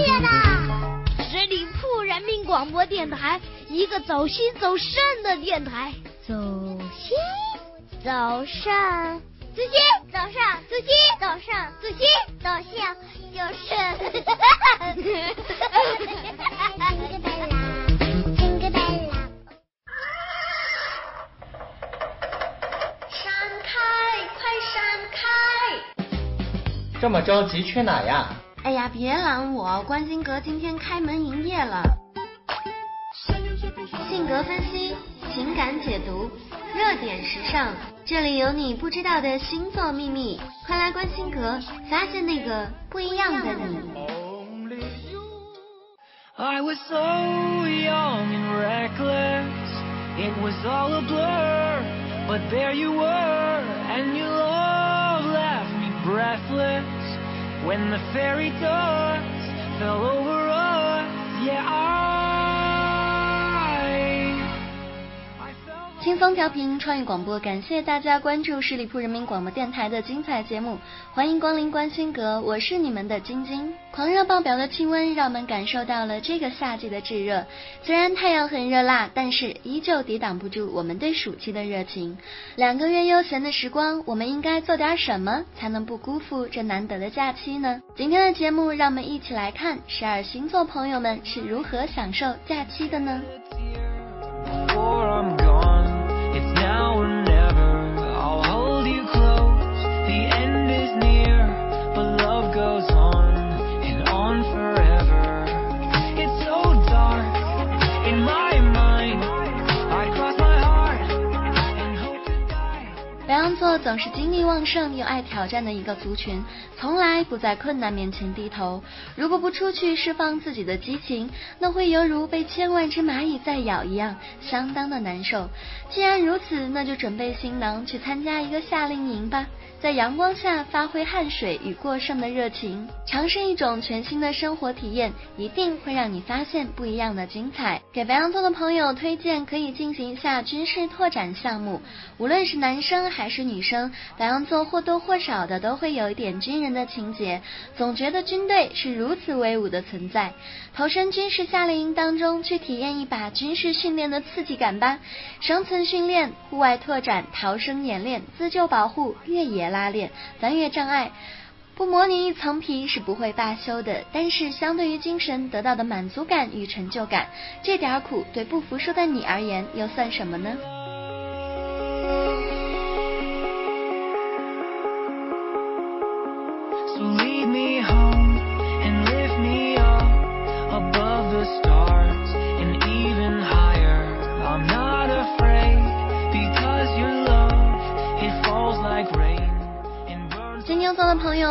业的。十里铺人民广播电台，一个走心走肾的电台。走心，走肾，走心，走肾，走心，走肾，走心，走肾，就是。闪开，快闪开！这么着急去哪呀？哎呀，别拦我，关心阁今天开门营业了。性格分析，情感解读，热点时尚，这里有你不知道的星座秘密，快来关心阁，发现那个不一样的。only you i was so young and reckless it was all a blur but there you were and you all left me breathless。When the fairy dust fell over us, yeah, I. 轻松调频创意广播，感谢大家关注十里铺人民广播电台的精彩节目，欢迎光临关心阁，我是你们的晶晶。狂热爆表的气温让我们感受到了这个夏季的炙热，虽然太阳很热辣，但是依旧抵挡不住我们对暑期的热情。两个月悠闲的时光，我们应该做点什么才能不辜负这难得的假期呢？今天的节目，让我们一起来看十二星座朋友们是如何享受假期的呢？down 总是精力旺盛又爱挑战的一个族群，从来不在困难面前低头。如果不出去释放自己的激情，那会犹如被千万只蚂蚁在咬一样，相当的难受。既然如此，那就准备行囊去参加一个夏令营吧，在阳光下发挥汗水与过剩的热情，尝试一种全新的生活体验，一定会让你发现不一样的精彩。给白羊座的朋友推荐可以进行一下军事拓展项目，无论是男生还是女生，白羊座或多或少的都会有一点军人的情节，总觉得军队是如此威武的存在。投身军事夏令营当中，去体验一把军事训练的刺激感吧！生存训练、户外拓展、逃生演练、自救保护、越野拉练、翻越障碍。不模拟一层皮是不会罢休的，但是相对于精神得到的满足感与成就感，这点苦对不服输的你而言又算什么呢？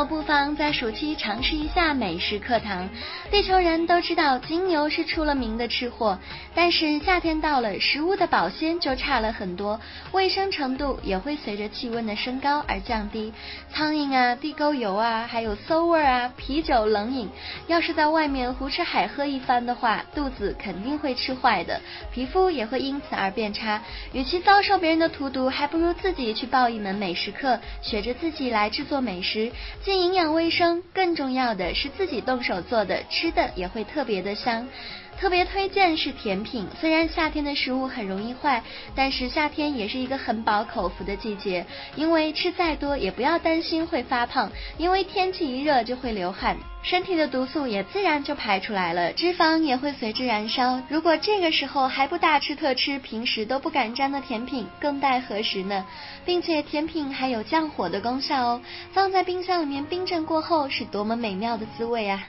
不妨在暑期尝试一下美食课堂。地球人都知道金牛是出了名的吃货，但是夏天到了，食物的保鲜就差了很多，卫生程度也会随着气温的升高而降低。苍蝇啊、地沟油啊，还有馊味啊、啤酒、冷饮，要是在外面胡吃海喝一番的话，肚子肯定会吃坏的，皮肤也会因此而变差。与其遭受别人的荼毒，还不如自己去报一门美食课，学着自己来制作美食，营养卫生，更重要的是自己动手做的，吃的也会特别的香。特别推荐是甜品，虽然夏天的食物很容易坏，但是夏天也是一个很饱口福的季节，因为吃再多也不要担心会发胖，因为天气一热就会流汗。身体的毒素也自然就排出来了，脂肪也会随之燃烧。如果这个时候还不大吃特吃平时都不敢沾的甜品，更待何时呢？并且甜品还有降火的功效哦，放在冰箱里面冰镇过后，是多么美妙的滋味啊！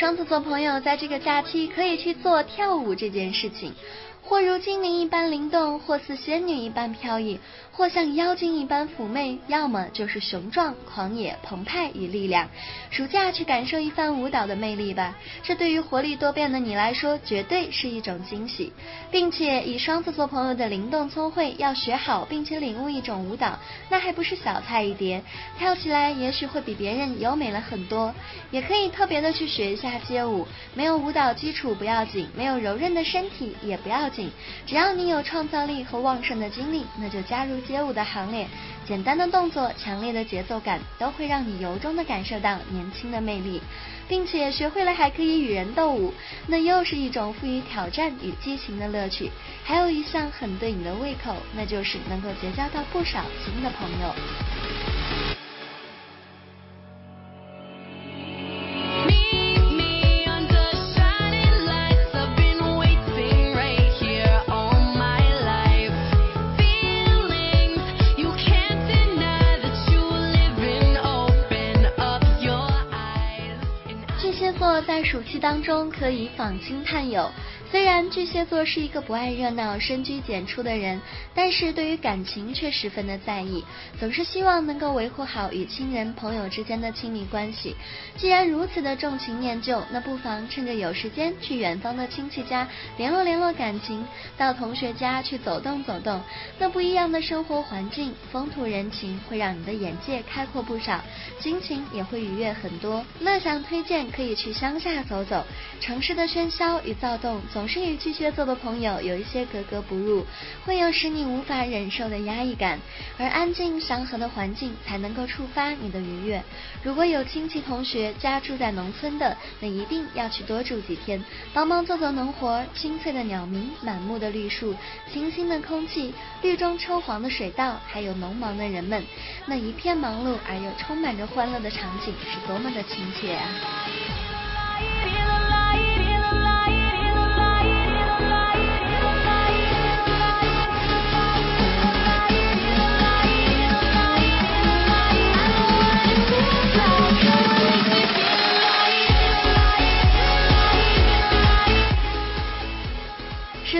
双子座朋友在这个假期可以去做跳舞这件事情。或如精灵一般灵动，或似仙女一般飘逸，或像妖精一般妩媚，要么就是雄壮、狂野、澎湃与力量。暑假去感受一番舞蹈的魅力吧，这对于活力多变的你来说，绝对是一种惊喜。并且以双子座朋友的灵动聪慧，要学好并且领悟一种舞蹈，那还不是小菜一碟，跳起来也许会比别人优美了很多。也可以特别的去学一下街舞，没有舞蹈基础不要紧，没有柔韧的身体也不要紧。只要你有创造力和旺盛的精力，那就加入街舞的行列。简单的动作，强烈的节奏感，都会让你由衷的感受到年轻的魅力，并且学会了还可以与人斗舞，那又是一种赋予挑战与激情的乐趣。还有一项很对你的胃口，那就是能够结交到不少新的朋友。当中可以访亲探友。虽然巨蟹座是一个不爱热闹、深居简出的人，但是对于感情却十分的在意，总是希望能够维护好与亲人、朋友之间的亲密关系。既然如此的重情念旧，那不妨趁着有时间去远方的亲戚家联络联络感情，到同学家去走动走动。那不一样的生活环境、风土人情，会让你的眼界开阔不少，心情也会愉悦很多。乐享推荐可以去乡下走走，城市的喧嚣与躁动总总是与巨蟹座的朋友有一些格格不入，会有使你无法忍受的压抑感，而安静祥和的环境才能够触发你的愉悦。如果有亲戚同学家住在农村的，那一定要去多住几天，帮忙做做农活。清脆的鸟鸣，满目的绿树，清新的空气，绿中抽黄的水稻，还有农忙的人们，那一片忙碌而又充满着欢乐的场景，是多么的亲切啊！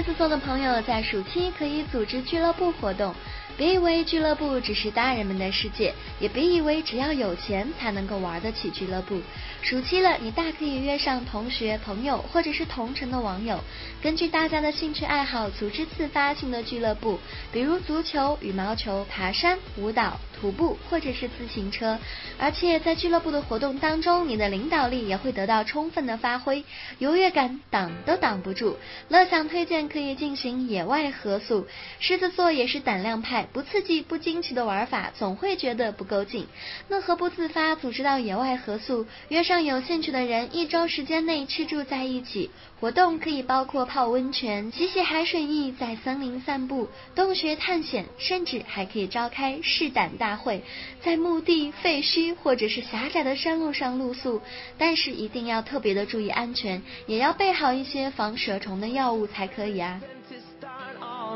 狮子座的朋友在暑期可以组织俱乐部活动，别以为俱乐部只是大人们的世界，也别以为只要有钱才能够玩得起俱乐部。暑期了，你大可以约上同学、朋友或者是同城的网友，根据大家的兴趣爱好组织自发性的俱乐部，比如足球、羽毛球、爬山、舞蹈。徒步或者是自行车，而且在俱乐部的活动当中，你的领导力也会得到充分的发挥，优越感挡都挡不住。乐享推荐可以进行野外合宿，狮子座也是胆量派，不刺激不惊奇的玩法总会觉得不够劲，那何不自发组织到野外合宿，约上有兴趣的人，一周时间内吃住在一起。活动可以包括泡温泉、洗洗海水浴、在森林散步、洞穴探险，甚至还可以召开试胆大会，在墓地、废墟或者是狭窄的山路上露宿。但是一定要特别的注意安全，也要备好一些防蛇虫的药物才可以啊。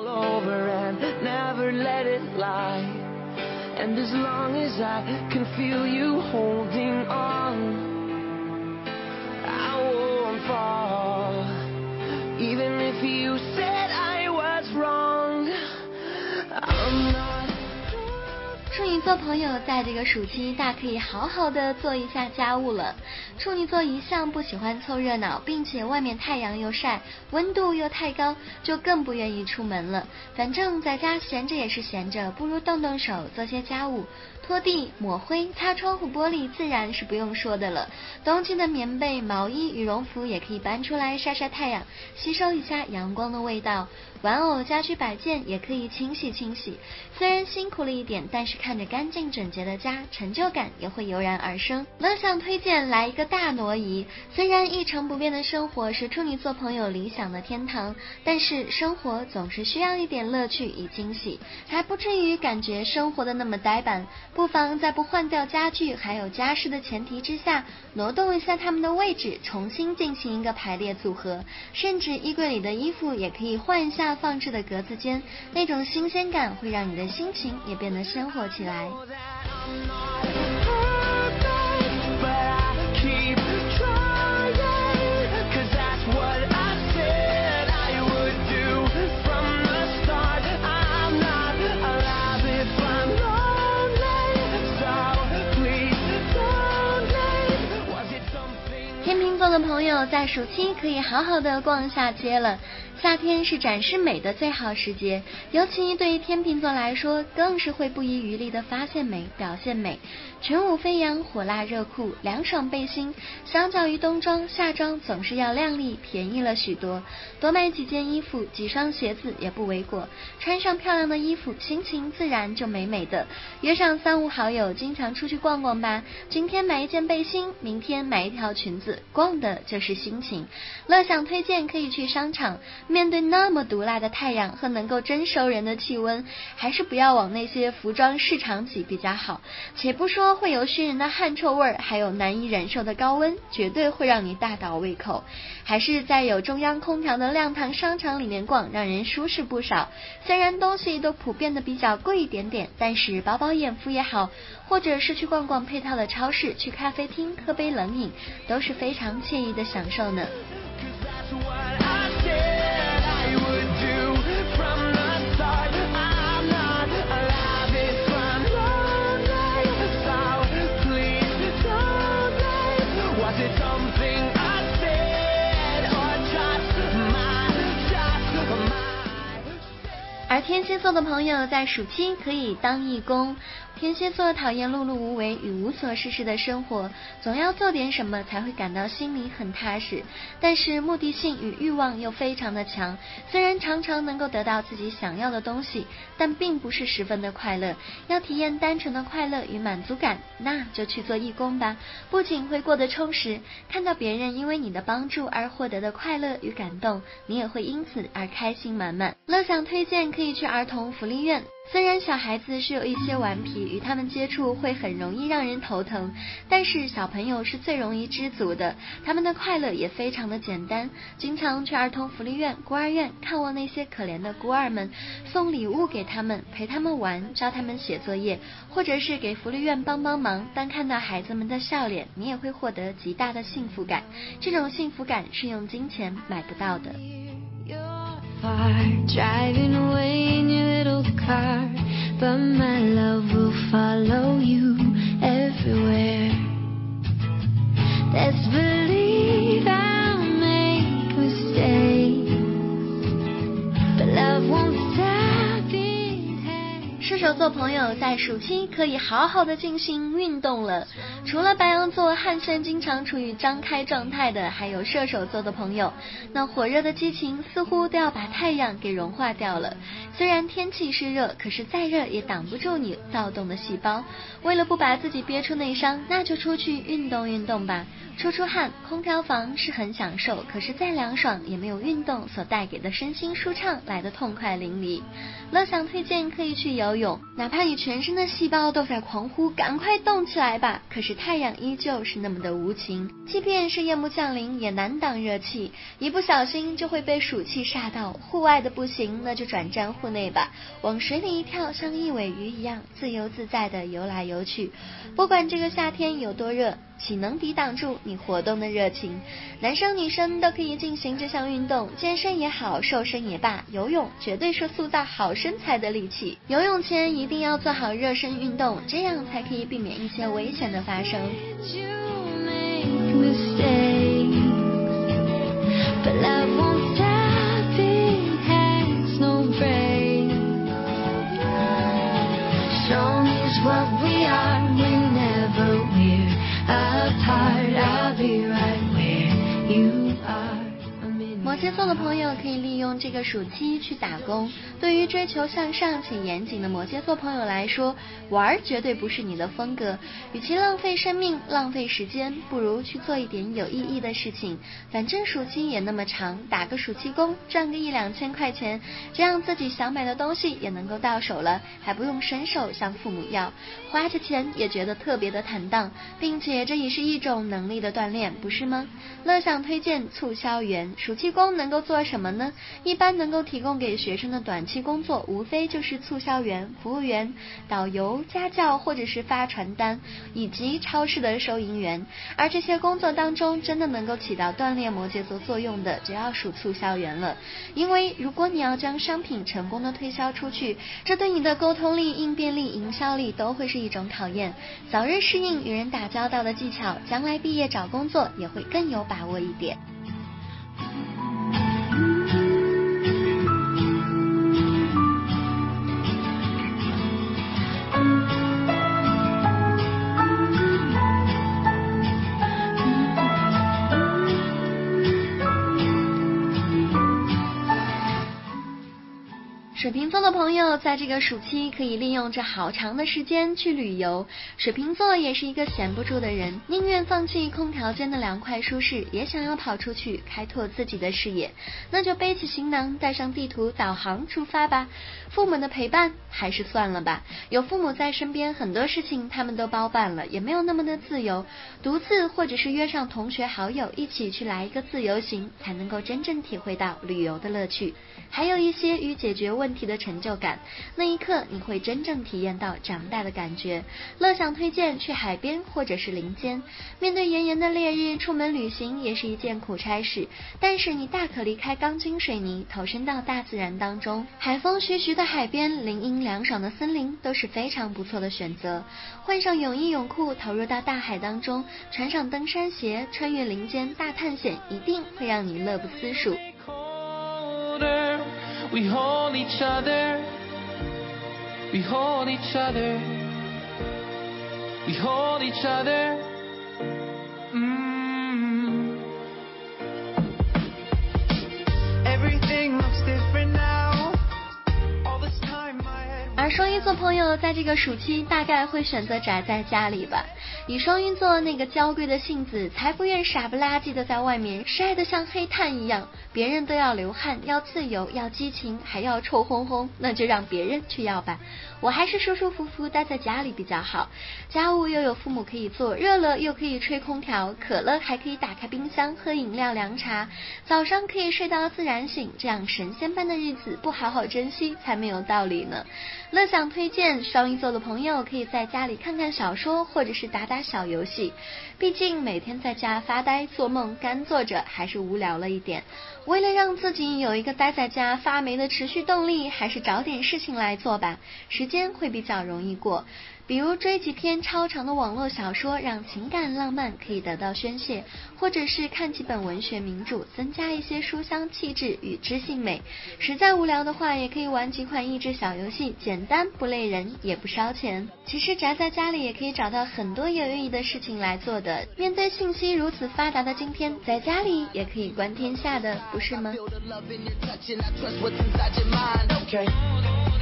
All over and never let it lie. And as long as I can feel you holding on, I won't fall. Even if you 处女座朋友在这个暑期大可以好好的做一下家务了。处女座一向不喜欢凑热闹，并且外面太阳又晒，温度又太高，就更不愿意出门了。反正在家闲着也是闲着，不如动动手做些家务。拖地、抹灰、擦窗户玻璃，自然是不用说的了。冬季的棉被、毛衣、羽绒服也可以搬出来晒晒太阳，吸收一下阳光的味道。玩偶、家居摆件也可以清洗清洗。虽然辛苦了一点，但是看着干净整洁的家，成就感也会油然而生。乐享推荐来一个大挪移。虽然一成不变的生活是处女座朋友理想的天堂，但是生活总是需要一点乐趣与惊喜，才不至于感觉生活的那么呆板。不妨在不换掉家具还有家饰的前提之下，挪动一下它们的位置，重新进行一个排列组合，甚至衣柜里的衣服也可以换一下放置的格子间，那种新鲜感会让你的心情也变得鲜活起来。友在暑期可以好好的逛下街了。夏天是展示美的最好时节，尤其对于天秤座来说，更是会不遗余力的发现美、表现美。群舞飞扬，火辣热裤，凉爽背心，相较于冬装，夏装总是要靓丽、便宜了许多。多买几件衣服、几双鞋子也不为过。穿上漂亮的衣服，心情自然就美美的。约上三五好友，经常出去逛逛吧。今天买一件背心，明天买一条裙子，逛的就是心情。乐享推荐可以去商场。面对那么毒辣的太阳和能够蒸熟人的气温，还是不要往那些服装市场挤比较好。且不说会有熏人的汗臭味儿，还有难以忍受的高温，绝对会让你大倒胃口。还是在有中央空调的亮堂商场里面逛，让人舒适不少。虽然东西都普遍的比较贵一点点，但是饱饱眼福也好，或者是去逛逛配套的超市，去咖啡厅喝杯冷饮，都是非常惬意的享受呢。天蝎座的朋友在暑期可以当义工。天蝎座讨厌碌碌无为与无所事事的生活，总要做点什么才会感到心里很踏实。但是目的性与欲望又非常的强，虽然常常能够得到自己想要的东西，但并不是十分的快乐。要体验单纯的快乐与满足感，那就去做义工吧。不仅会过得充实，看到别人因为你的帮助而获得的快乐与感动，你也会因此而开心满满。乐享推荐可以去儿童福利院。虽然小孩子是有一些顽皮，与他们接触会很容易让人头疼，但是小朋友是最容易知足的，他们的快乐也非常的简单。经常去儿童福利院、孤儿院看望那些可怜的孤儿们，送礼物给他们，陪他们玩，教他们写作业，或者是给福利院帮帮忙。当看到孩子们的笑脸，你也会获得极大的幸福感。这种幸福感是用金钱买不到的。But my love will follow you everywhere. Let's 座朋友在暑期可以好好的进行运动了。除了白羊座汗腺经常处于张开状态的，还有射手座的朋友。那火热的激情似乎都要把太阳给融化掉了。虽然天气是热，可是再热也挡不住你躁动的细胞。为了不把自己憋出内伤，那就出去运动运动吧。出出汗，空调房是很享受，可是再凉爽也没有运动所带给的身心舒畅来的痛快淋漓。乐享推荐可以去游泳，哪怕你全身的细胞都在狂呼，赶快动起来吧！可是太阳依旧是那么的无情，即便是夜幕降临，也难挡热气，一不小心就会被暑气煞到。户外的不行，那就转战户内吧，往水里一跳，像一尾鱼一样自由自在的游来游去。不管这个夏天有多热。岂能抵挡住你活动的热情？男生女生都可以进行这项运动，健身也好，瘦身也罢，游泳绝对是塑造好身材的利器。游泳前一定要做好热身运动，这样才可以避免一些危险的发生。摩羯座的朋友可以利用这个暑期去打工。对于追求向上且严谨的摩羯座朋友来说，玩绝对不是你的风格。与其浪费生命、浪费时间，不如去做一点有意义的事情。反正暑期也那么长，打个暑期工，赚个一两千块钱，这样自己想买的东西也能够到手了，还不用伸手向父母要，花着钱也觉得特别的坦荡，并且这也是一种能力的锻炼，不是吗？乐享推荐促销员，暑期工工能够做什么呢？一般能够提供给学生的短期工作，无非就是促销员、服务员、导游、家教，或者是发传单，以及超市的收银员。而这些工作当中，真的能够起到锻炼摩羯座作用的，就要数促销员了。因为如果你要将商品成功的推销出去，这对你的沟通力、应变力、营销力都会是一种考验。早日适应与人打交道的技巧，将来毕业找工作也会更有把握一点。座的朋友在这个暑期可以利用这好长的时间去旅游。水瓶座也是一个闲不住的人，宁愿放弃空调间的凉快舒适，也想要跑出去开拓自己的视野。那就背起行囊，带上地图导航出发吧。父母的陪伴还是算了吧，有父母在身边，很多事情他们都包办了，也没有那么的自由。独自或者是约上同学好友一起去来一个自由行，才能够真正体会到旅游的乐趣。还有一些与解决问题的成就感，那一刻你会真正体验到长大的感觉。乐享推荐去海边或者是林间，面对炎炎的烈日，出门旅行也是一件苦差事。但是你大可离开钢筋水泥，投身到大自然当中，海风徐徐的海边，林荫凉爽的森林都是非常不错的选择。换上泳衣泳裤，投入到大海当中，穿上登山鞋，穿越林间大探险，一定会让你乐不思蜀。We hold each other. We hold each other. We hold each other. Everything looks different now. All this time I had. 而双鱼座朋友在这个暑期大概会选择宅在家里吧。以双鱼座那个娇贵的性子，才不愿傻不拉几的在外面晒得像黑炭一样。别人都要流汗，要自由，要激情，还要臭烘烘，那就让别人去要吧。我还是舒舒服服待在家里比较好。家务又有父母可以做，热了又可以吹空调，渴了还可以打开冰箱喝饮料凉茶。早上可以睡到自然醒，这样神仙般的日子不好好珍惜才没有道理呢。乐享推荐双鱼座的朋友可以在家里看看小说，或者是打打小游戏。毕竟每天在家发呆做梦干坐着还是无聊了一点。为了让自己有一个待在家发霉的持续动力，还是找点事情来做吧，时间会比较容易过。比如追几篇超长的网络小说，让情感浪漫可以得到宣泄；或者是看几本文学名著，增加一些书香气质与知性美。实在无聊的话，也可以玩几款益智小游戏，简单不累人，也不烧钱。其实宅在家里也可以找到很多有意义的事情来做的。面对信息如此发达的今天，在家里也可以观天下的，不是吗？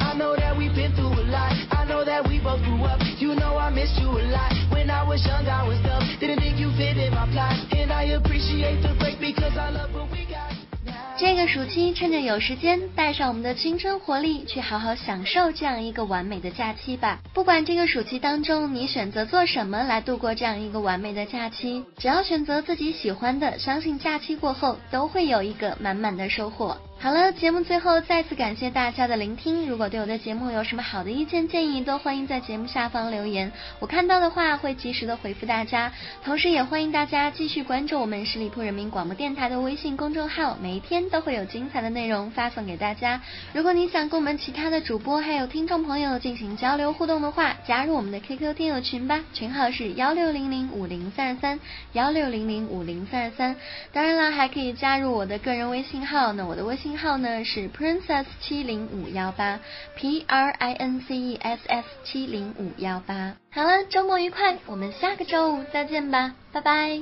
I. know that we've been through a lot. I know that we both grew up. You know I missed you a lot. When I was young, I was dumb. Didn't think you fit in my plot. And I appreciate the break because I love what we got. now. 这个暑期，趁着有时间，带上我们的青春活力，去好好享受这样一个完美的假期吧。不管这个暑期当中你选择做什么来度过这样一个完美的假期，只要选择自己喜欢的，相信假期过后都会有一个满满的收获。好了，节目最后再次感谢大家的聆听。如果对我的节目有什么好的意见建议，都欢迎在节目下方留言，我看到的话会及时的回复大家。同时，也欢迎大家继续关注我们十里铺人民广播电台的微信公众号，每一天都会有精彩的内容发送给大家。如果你想跟我们其他的主播还有听众朋友进行交流互动的话，加入我们的 QQ 听友群吧，群号是幺六零零五零三二三幺六零零五零三二三。当然了，还可以加入我的个人微信号，那我的微信号呢是 princess 七零五幺八 p r i n c e s s 七零五幺八。好了，周末愉快，我们下个周五再见吧，拜拜。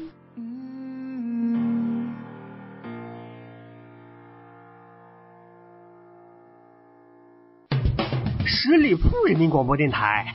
十里铺人民广播电台，